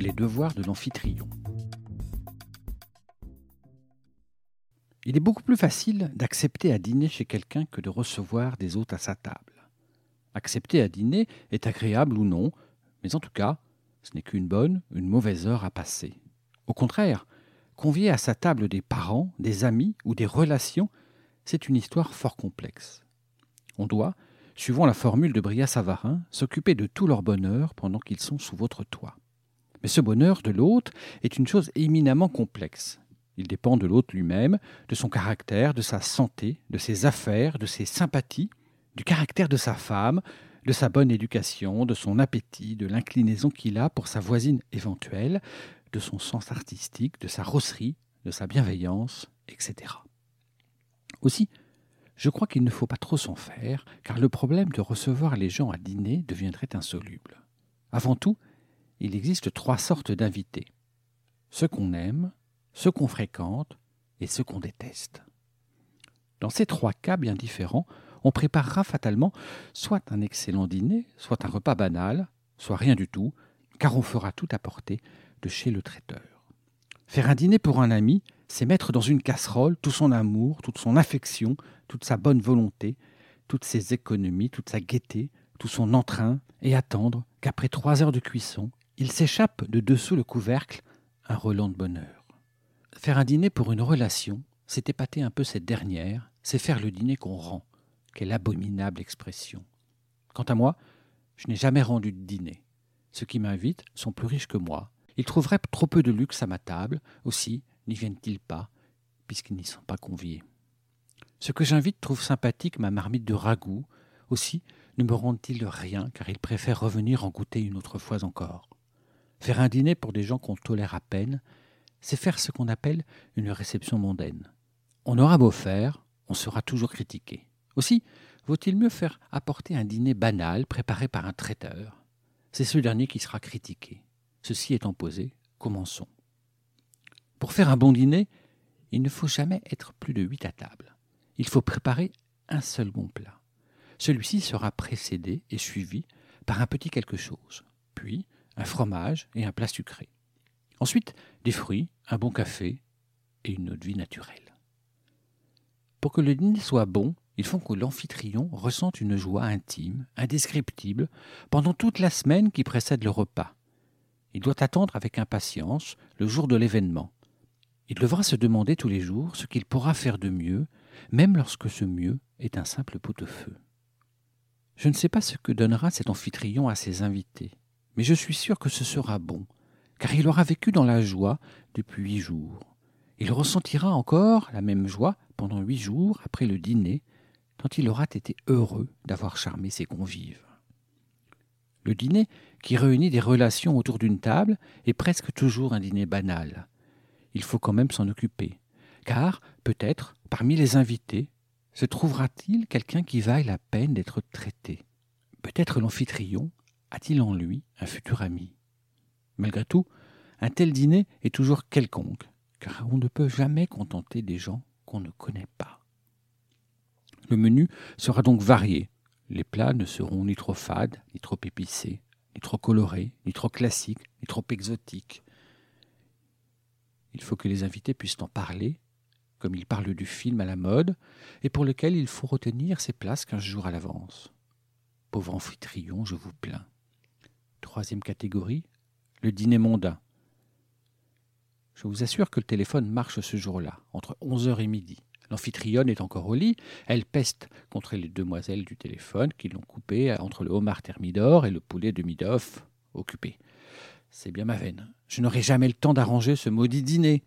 Les devoirs de l'amphitryon. Il est beaucoup plus facile d'accepter à dîner chez quelqu'un que de recevoir des hôtes à sa table. Accepter à dîner est agréable ou non, mais en tout cas, ce n'est qu'une bonne, une mauvaise heure à passer. Au contraire, convier à sa table des parents, des amis ou des relations, c'est une histoire fort complexe. On doit, suivant la formule de Bria-Savarin, s'occuper de tout leur bonheur pendant qu'ils sont sous votre toit. Mais ce bonheur de l'hôte est une chose éminemment complexe. Il dépend de l'hôte lui-même, de son caractère, de sa santé, de ses affaires, de ses sympathies, du caractère de sa femme, de sa bonne éducation, de son appétit, de l'inclinaison qu'il a pour sa voisine éventuelle, de son sens artistique, de sa rosserie, de sa bienveillance, etc. Aussi, je crois qu'il ne faut pas trop s'en faire, car le problème de recevoir les gens à dîner deviendrait insoluble. Avant tout, il existe trois sortes d'invités. Ceux qu'on aime, ceux qu'on fréquente et ceux qu'on déteste. Dans ces trois cas bien différents, on préparera fatalement soit un excellent dîner, soit un repas banal, soit rien du tout, car on fera tout apporter de chez le traiteur. Faire un dîner pour un ami, c'est mettre dans une casserole tout son amour, toute son affection, toute sa bonne volonté, toutes ses économies, toute sa gaieté, tout son entrain, et attendre qu'après trois heures de cuisson, il s'échappe de dessous le couvercle un relent de bonheur. Faire un dîner pour une relation, c'est épater un peu cette dernière, c'est faire le dîner qu'on rend. Quelle abominable expression. Quant à moi, je n'ai jamais rendu de dîner. Ceux qui m'invitent sont plus riches que moi. Ils trouveraient trop peu de luxe à ma table. Aussi, n'y viennent-ils pas, puisqu'ils n'y sont pas conviés. Ceux que j'invite trouvent sympathique ma marmite de ragoût. Aussi, ne me rendent-ils rien, car ils préfèrent revenir en goûter une autre fois encore. Faire un dîner pour des gens qu'on tolère à peine, c'est faire ce qu'on appelle une réception mondaine. On aura beau faire, on sera toujours critiqué. Aussi, vaut-il mieux faire apporter un dîner banal préparé par un traiteur C'est ce dernier qui sera critiqué. Ceci étant posé, commençons. Pour faire un bon dîner, il ne faut jamais être plus de huit à table. Il faut préparer un seul bon plat. Celui-ci sera précédé et suivi par un petit quelque chose, puis un fromage et un plat sucré. Ensuite, des fruits, un bon café et une eau de vie naturelle. Pour que le dîner soit bon, il faut que l'amphitryon ressente une joie intime, indescriptible, pendant toute la semaine qui précède le repas. Il doit attendre avec impatience le jour de l'événement. Il devra se demander tous les jours ce qu'il pourra faire de mieux, même lorsque ce mieux est un simple pot-au-feu. Je ne sais pas ce que donnera cet amphitryon à ses invités, mais je suis sûr que ce sera bon, car il aura vécu dans la joie depuis huit jours. Il ressentira encore la même joie pendant huit jours après le dîner, tant il aura été heureux d'avoir charmé ses convives. Le dîner, qui réunit des relations autour d'une table, est presque toujours un dîner banal. Il faut quand même s'en occuper, car, peut-être, parmi les invités, se trouvera-t-il quelqu'un qui vaille la peine d'être traité? Peut-être l'amphitryon a-t-il en lui un futur ami? Malgré tout, un tel dîner est toujours quelconque, car on ne peut jamais contenter des gens qu'on ne connaît pas. Le menu sera donc varié. Les plats ne seront ni trop fades, ni trop épicés, ni trop colorés, ni trop classiques, ni trop exotiques. Il faut que les invités puissent en parler, comme ils parlent du film à la mode, et pour lequel il faut retenir ses places quinze jours à l'avance. Pauvre amphitryon, je vous plains. Troisième catégorie, le dîner mondain. Je vous assure que le téléphone marche ce jour-là, entre 11h et midi. L'amphitryonne est encore au lit, elle peste contre les demoiselles du téléphone qui l'ont coupé entre le homard thermidor et le poulet de Midoff occupé. C'est bien ma veine. Je n'aurai jamais le temps d'arranger ce maudit dîner.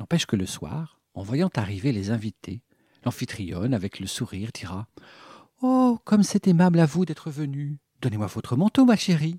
N'empêche que le soir, en voyant arriver les invités, l'amphitrionne, avec le sourire, dira Oh, comme c'est aimable à vous d'être venu. Donnez-moi votre manteau, ma chérie.